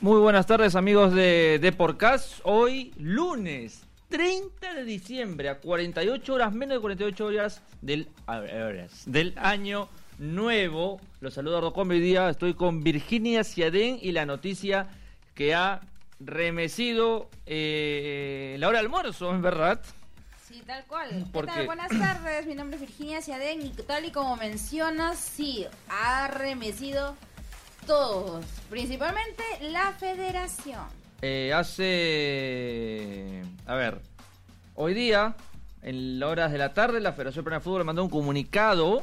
Muy buenas tardes amigos de, de Podcast. Hoy lunes 30 de diciembre a 48 horas, menos de 48 horas del, del año nuevo. Los saludo a hoy día. Estoy con Virginia Ciadén y la noticia que ha remecido eh, la hora de almuerzo, ¿es verdad? Sí, tal cual. ¿Qué tal? Buenas tardes, mi nombre es Virginia Ciadén y tal y como mencionas, sí, ha remecido todos, principalmente la federación. Eh, hace... A ver, hoy día, en las horas de la tarde, la Federación Peruana de Fútbol mandó un comunicado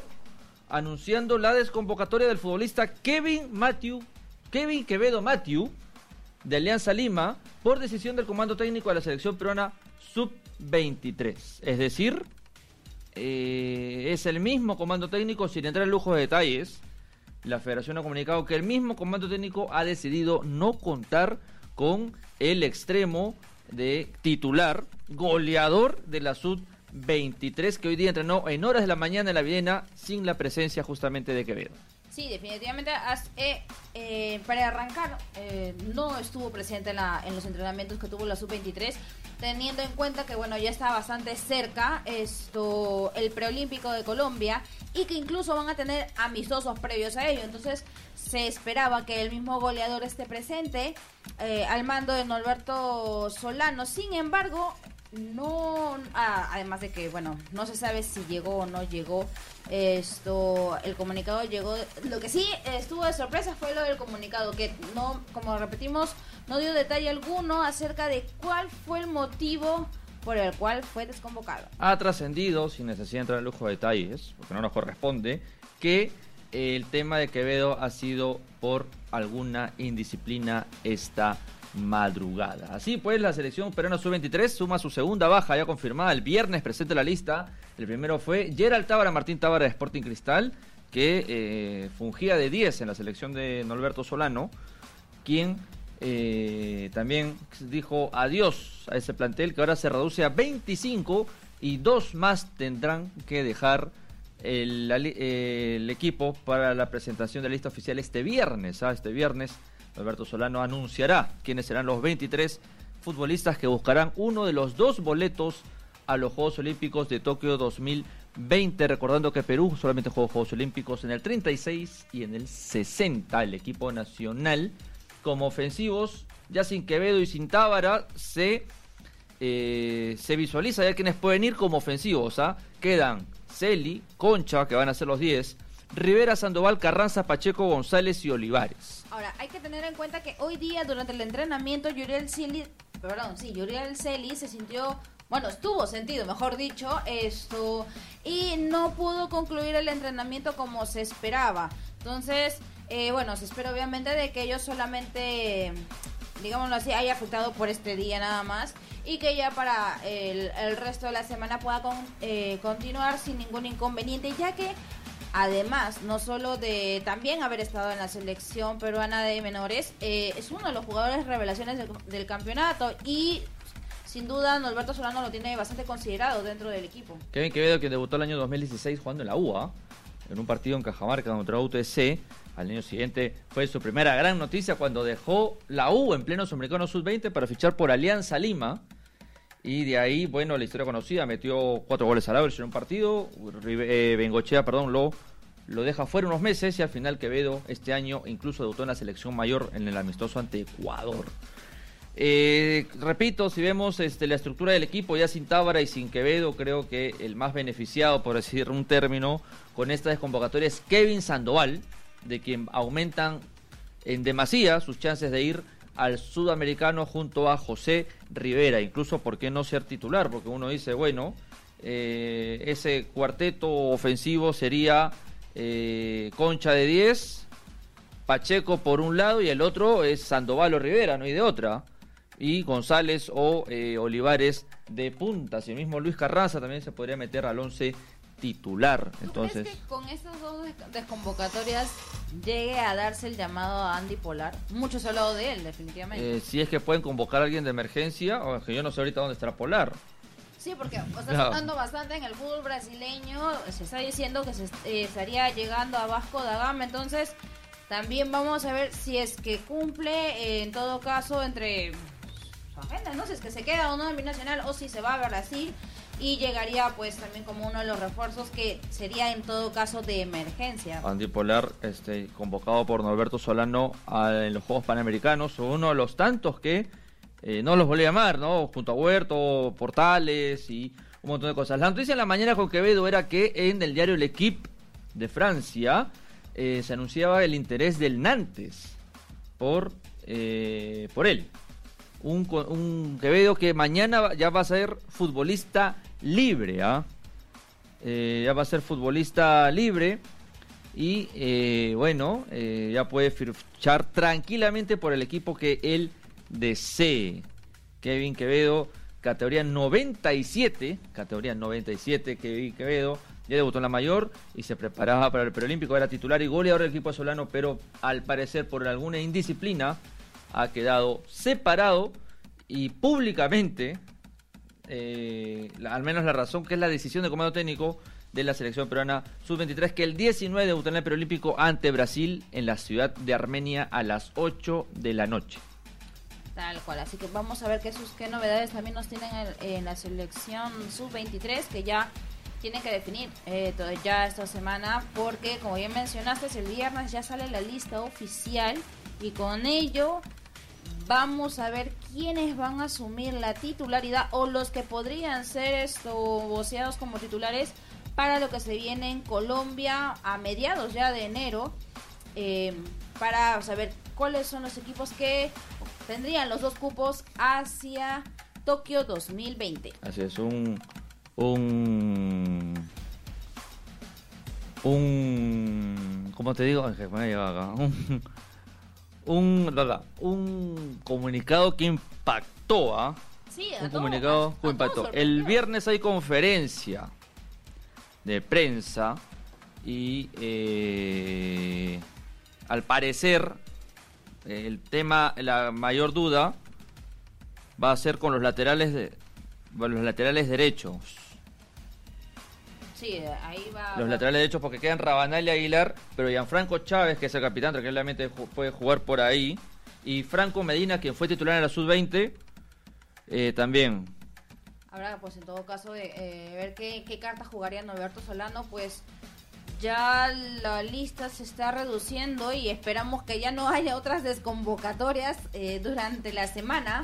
anunciando la desconvocatoria del futbolista Kevin Matthew, Kevin Quevedo Matthew, de Alianza Lima, por decisión del comando técnico de la selección peruana sub-23. Es decir, eh, es el mismo comando técnico, sin entrar en lujo de detalles, la federación ha comunicado que el mismo comando técnico ha decidido no contar con el extremo de titular, goleador de la Sud 23, que hoy día entrenó en horas de la mañana en la Viena sin la presencia justamente de Quevedo. Sí, definitivamente. Eh, eh, para arrancar, eh, no estuvo presente en los entrenamientos que tuvo la sub-23, teniendo en cuenta que bueno ya está bastante cerca esto el preolímpico de Colombia y que incluso van a tener amistosos previos a ello. Entonces se esperaba que el mismo goleador esté presente al mando de Norberto Solano. Sin embargo, no, ah, además de que, bueno, no se sabe si llegó o no llegó esto, el comunicado llegó, lo que sí estuvo de sorpresa fue lo del comunicado, que no, como repetimos, no dio detalle alguno acerca de cuál fue el motivo por el cual fue desconvocado. Ha trascendido, sin necesidad de entrar en lujo de detalles, porque no nos corresponde, que el tema de Quevedo ha sido por alguna indisciplina esta madrugada. Así pues, la selección peruana sub-23 suma su segunda baja ya confirmada el viernes, presente la lista. El primero fue Gerald Tábara, Martín Tábara de Sporting Cristal, que eh, fungía de 10 en la selección de Norberto Solano, quien eh, también dijo adiós a ese plantel que ahora se reduce a 25 y dos más tendrán que dejar el, equipo para la presentación de la lista oficial este viernes, ¿ah? este viernes Alberto Solano anunciará quiénes serán los 23 futbolistas que buscarán uno de los dos boletos a los Juegos Olímpicos de Tokio 2020. Recordando que Perú solamente jugó Juegos Olímpicos en el 36 y en el 60. El equipo nacional, como ofensivos, ya sin Quevedo y sin Tábara, se, eh, se visualiza ya quienes pueden ir como ofensivos. ¿ah? Quedan Celi, Concha, que van a ser los 10, Rivera, Sandoval, Carranza, Pacheco, González y Olivares. Ahora, hay que tener en cuenta que hoy día, durante el entrenamiento, Yuriel Celi, perdón, sí, Yuriel Celi se sintió bueno, estuvo sentido, mejor dicho, esto, y no pudo concluir el entrenamiento como se esperaba. Entonces, eh, bueno, se espera obviamente de que ellos solamente, digámoslo así, haya afectado por este día nada más y que ya para el, resto de la semana pueda eh, continuar sin ningún inconveniente, ya que además, no solo de también haber estado en la selección peruana de menores, eh, es uno de los jugadores revelaciones del, campeonato y sin duda Norberto Solano lo tiene bastante considerado dentro del equipo. Kevin Quevedo que debutó el año 2016 jugando en la UA, en un partido en Cajamarca contra UTC. Al año siguiente fue su primera gran noticia cuando dejó la U en pleno Sudamericano Sub-20 para fichar por Alianza Lima. Y de ahí, bueno, la historia conocida, metió cuatro goles al average en un partido. Eh, Bengochea, perdón, lo, lo deja fuera unos meses y al final Quevedo este año incluso debutó en la selección mayor en el amistoso ante Ecuador. Eh, repito, si vemos este, la estructura del equipo ya sin Tábara y sin Quevedo, creo que el más beneficiado, por decir un término, con esta desconvocatoria es Kevin Sandoval, de quien aumentan en demasía sus chances de ir al sudamericano junto a José Rivera, incluso por qué no ser titular, porque uno dice, bueno, eh, ese cuarteto ofensivo sería eh, Concha de 10, Pacheco por un lado y el otro es Sandoval o Rivera, no hay de otra, y González o eh, Olivares de punta, si el mismo Luis Carranza también se podría meter al 11 titular. Entonces, que con estas dos desconvocatorias llegue a darse el llamado a Andy Polar? Mucho se ha hablado de él, definitivamente. Eh, si es que pueden convocar a alguien de emergencia, o que yo no sé ahorita dónde estará Polar. Sí, porque está sonando bastante en el fútbol brasileño. Se está diciendo que se eh, estaría llegando a Vasco da Gama. Entonces, También vamos a ver si es que cumple, eh, en todo caso, entre su agenda, ¿no? Si es que se queda o no en Binacional o si se va a Brasil y llegaría pues también como uno de los refuerzos que sería en todo caso de emergencia. Antipolar, este, convocado por Norberto Solano en los Juegos Panamericanos, uno de los tantos que eh, no los volví a llamar, ¿no? Junto a Huerto, Portales y un montón de cosas. La noticia en la mañana con Quevedo era que en el diario L'Equipe de Francia eh, se anunciaba el interés del Nantes por, eh, por él. Un, Quevedo que mañana ya va a ser futbolista libre, ¿ah? Eh, ya va a ser futbolista libre y eh, bueno, eh, ya puede fichar tranquilamente por el equipo que él desee. Kevin Quevedo, categoría 97, categoría 97, Kevin Quevedo, ya debutó en la mayor y se preparaba para el preolímpico, era titular y goleador del equipo solano, pero al parecer por alguna indisciplina ha quedado separado y públicamente eh, al menos la razón que es la decisión del comando técnico de la selección peruana sub-23 que el 19 debutó en el preolímpico ante Brasil en la ciudad de Armenia a las 8 de la noche. Tal cual, así que vamos a ver qué, sus, qué novedades también nos tienen en, en la selección sub-23 que ya tienen que definir eh, todo, ya esta semana porque como bien mencionaste el viernes ya sale la lista oficial y con ello vamos a ver quiénes van a asumir la titularidad o los que podrían ser esto voceados como titulares para lo que se viene en Colombia a mediados ya de enero eh, para saber cuáles son los equipos que tendrían los dos cupos hacia Tokio 2020. Así es, un un un ¿cómo te digo? Me acá. Un, un, un comunicado que impactó, ¿ah? Sí, un todo, comunicado a- que a impactó. El viernes hay conferencia de prensa y eh, al parecer el tema, la mayor duda va a ser con los laterales de los laterales derechos. Sí, ahí va. Los laterales derechos porque quedan Rabanal y Aguilar, pero Gianfranco Chávez, que es el capitán, tranquilamente puede jugar por ahí. Y Franco Medina, quien fue titular en la sub-20, eh, también. Habrá, pues en todo caso, de eh, ver qué, qué cartas jugaría Norberto Solano, pues ya la lista se está reduciendo y esperamos que ya no haya otras desconvocatorias eh, durante la semana.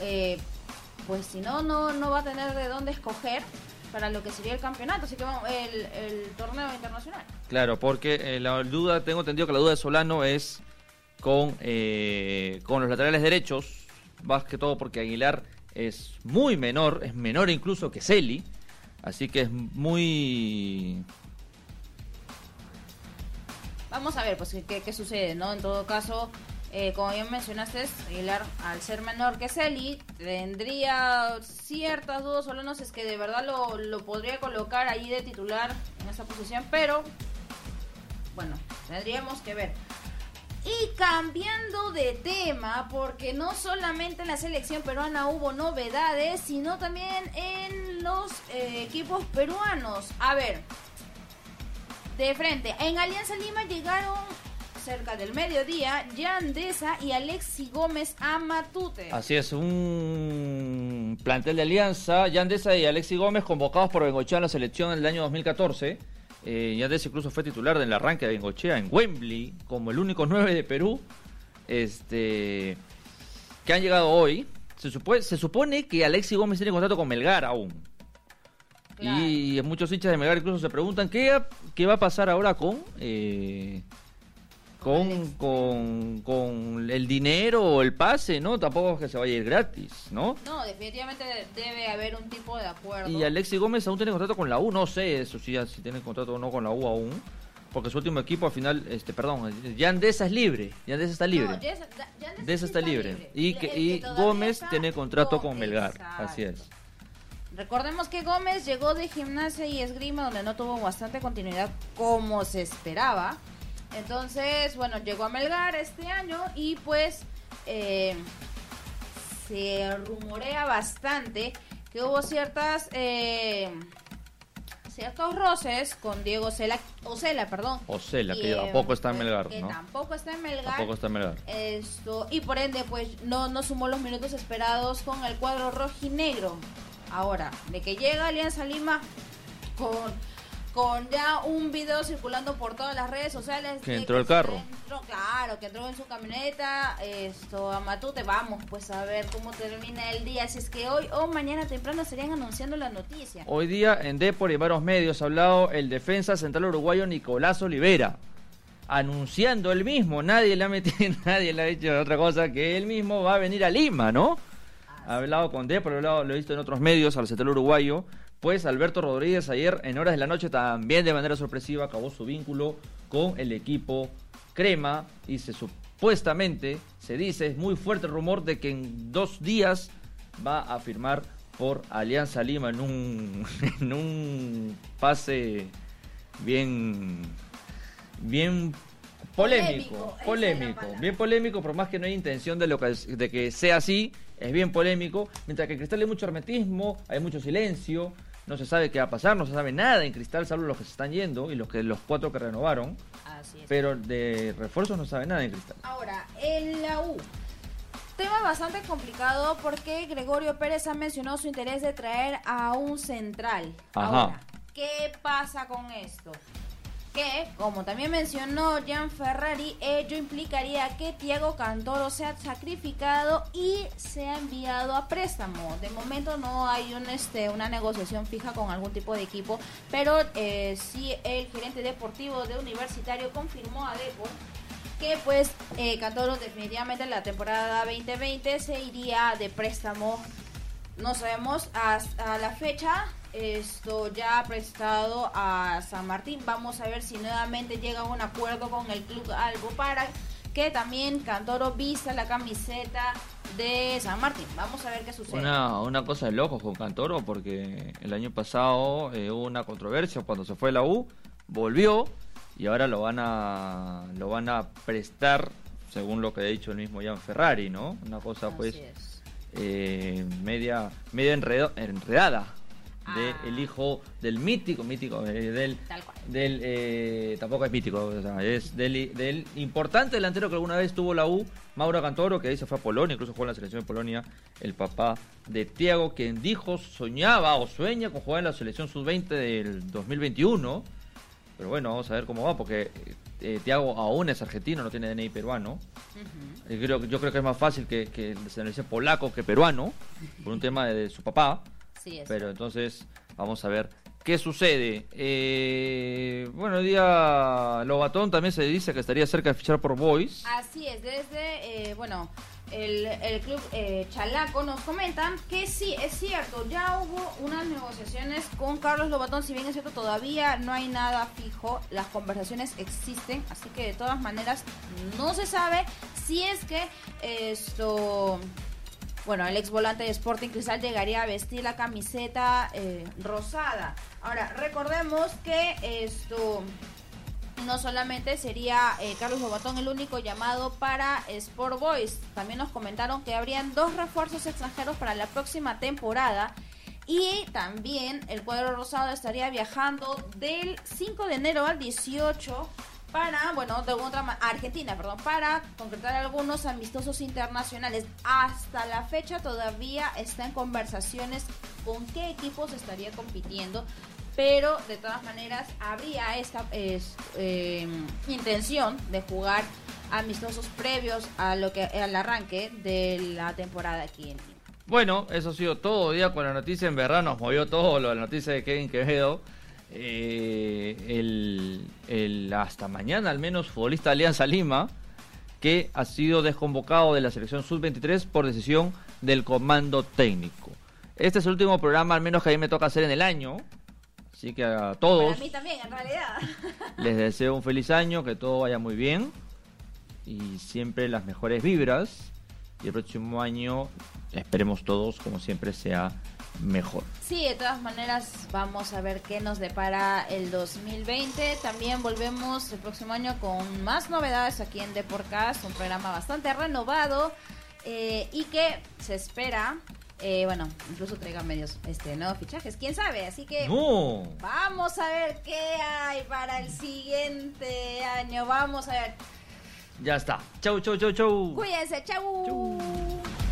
Eh, pues si no, no, no va a tener de dónde escoger para lo que sería el campeonato, así que vamos, el, el torneo internacional. Claro, porque eh, la duda, tengo entendido que la duda de Solano es con, eh, con los laterales derechos, más que todo porque Aguilar es muy menor, es menor incluso que Celi, así que es muy... Vamos a ver, pues, qué, qué sucede, ¿no? En todo caso, eh, como bien mencionaste, Aguilar, al ser menor que Celi, tendría ciertas dudas, solo no sé es que de verdad lo, lo podría colocar ahí de titular en esa posición, pero bueno, tendríamos que ver. Y cambiando de tema, porque no solamente en la selección peruana hubo novedades, sino también en los eh, equipos peruanos. A ver, de frente, en Alianza Lima llegaron cerca del mediodía Yandesa y Alexi Gómez a Matute. Así es, un plantel de alianza, Yandesa y Alexi Gómez convocados por Bengochea en la selección en el año 2014. Eh, Yandesa incluso fue titular del arranque de Bengochea en Wembley como el único 9 de Perú. Este, que han llegado hoy. Se supone, se supone que Alexi Gómez tiene contrato con Melgar aún. Claro. Y muchos hinchas de Melgar incluso se preguntan qué, qué va a pasar ahora con eh, con, con, con el dinero o el pase, ¿no? Tampoco es que se vaya a ir gratis, ¿no? No, definitivamente debe haber un tipo de acuerdo. Y Alexi Gómez aún tiene contrato con la U, no sé eso sí, si tiene contrato o no con la U aún, porque su último equipo al final, este, perdón, Yandesa es libre, Yandesa está libre. No, Yandesa- Yandesa está libre. Y, que, y Gómez tiene contrato con- con Melgar, Exacto. así es. Recordemos que Gómez llegó de gimnasia y esgrima donde no tuvo bastante continuidad como se esperaba. Entonces, bueno, llegó a Melgar este año y pues eh, se rumorea bastante que hubo ciertas eh, ciertos roces con Diego Ocela, Ocela perdón. Ocela, que eh, tampoco está en Melgar, que ¿no? tampoco está en Melgar. Tampoco está en Melgar. Esto, y por ende, pues no, no sumó los minutos esperados con el cuadro rojinegro. Ahora, de que llega Alianza Lima con, con ya un video circulando por todas las redes sociales. Que entró el carro. entró- claro, que entró en su camioneta. Esto, a Matute, vamos pues a ver cómo termina el día. Si es que hoy o mañana temprano estarían anunciando la noticia. Hoy día en Depor y en varios medios ha hablado el defensa central uruguayo Nicolás Olivera, anunciando él mismo, nadie le ha metido, nadie le ha dicho otra cosa que él mismo va a venir a Lima, ¿no? Ha hablado con Depor, lo he visto en otros medios, al central uruguayo. Pues Alberto Rodríguez ayer en horas de la noche también de manera sorpresiva acabó su vínculo con el equipo Crema y se supuestamente se dice, es muy fuerte el rumor de que en dos días va a firmar por Alianza Lima en un, en un pase bien, bien polémico, Polémico, polémico, bien polémico, por más que no hay intención de, lo que, de que sea así, es bien polémico, mientras que en Cristal hay mucho hermetismo, hay mucho silencio, no se sabe qué va a pasar, no se sabe nada en Cristal, salvo los que se están yendo y los que los cuatro que renovaron, Así es. pero de refuerzos no sabe nada en Cristal. Ahora, en la U. Tema bastante complicado porque Gregorio Pérez ha mencionado su interés de traer a un central. Ajá. Ahora, ¿qué pasa con esto? Que, como también mencionó Jan Ferrari, ello implicaría que Thiago Cantoro sea sacrificado y sea enviado a préstamo. De momento no hay este, una negociación fija con algún tipo de equipo, pero eh, sí el gerente deportivo de Universitario confirmó a Depor que pues eh, Cantoro definitivamente en la temporada 2020 se iría de préstamo. No sabemos hasta la fecha. Esto ya ha prestado a San Martín. Vamos a ver si nuevamente llega a un acuerdo con el club Albo para que también Cantoro vista la camiseta de San Martín. Vamos a ver qué sucede. Una, una cosa de locos con Cantoro, porque el año pasado eh, hubo una controversia cuando se fue la U, volvió y ahora lo van a lo van a prestar, según lo que ha dicho el mismo Jan Ferrari, ¿no? Una cosa pues Así eh, media media enredo- enredada de Ah. el hijo del mítico, mítico, eh, del Tal cual. del eh, tampoco es mítico, o sea, es del, del importante delantero que alguna vez tuvo la U, Mauro Cantoro, que ahí se fue a Polonia, incluso jugó en la selección de Polonia, el papá de Tiago, quien dijo soñaba o sueña con jugar en la selección sub-20 del 2021. Pero bueno, vamos a ver cómo va, porque eh, Tiago aún es argentino, no tiene DNI peruano. Yo creo, yo creo que es más fácil que, que se le dice polaco que peruano, por un tema de, de su papá. Es. Pero entonces vamos a ver qué sucede. Eh, bueno, el día Lobatón también se dice que estaría cerca de fichar por Boys. Así es, desde, eh, bueno, el, el club eh, Chalaco nos comentan que sí, es cierto, ya hubo unas negociaciones con Carlos Lobatón, si bien es cierto, todavía no hay nada fijo, las conversaciones existen, así que de todas maneras no se sabe si es que esto... Bueno, el ex volante de Sporting Cristal llegaría a vestir la camiseta eh, rosada. Ahora, recordemos que esto no solamente sería eh, Carlos Lobatón el único llamado para Sport Boys, también nos comentaron que habrían dos refuerzos extranjeros para la próxima temporada. Y también el cuadro rosado estaría viajando del 5 de enero al 18 para, bueno, de otra Argentina, perdón, para concretar algunos amistosos internacionales. Hasta la fecha todavía está en conversaciones con qué equipos estaría compitiendo, pero de todas maneras habría esta es, eh, intención de jugar amistosos previos a lo que al arranque de la temporada aquí en. Bueno, eso ha sido todo día con la noticia. En verdad nos movió todo lo de la noticia de Kevin Quevedo. Eh, el, el hasta mañana al menos futbolista de Alianza Lima que ha sido desconvocado de la selección sub-23 por decisión del comando técnico. Este es el último programa al menos que a mí me toca hacer en el año. Así que a todos Para mí también, en realidad. les deseo un feliz año, que todo vaya muy bien y siempre las mejores vibras. Y el próximo año esperemos todos, como siempre, sea mejor. Sí, de todas maneras vamos a ver qué nos depara el 2020. También volvemos el próximo año con más novedades aquí en Deporcast, un programa bastante renovado eh, y que se espera eh, bueno, incluso traiga medios este nuevos fichajes, quién sabe, así que No. vamos a ver qué hay para el siguiente año, vamos a ver. Ya está. Chau, chau, chau, chau. Cuídense, chau. Chau.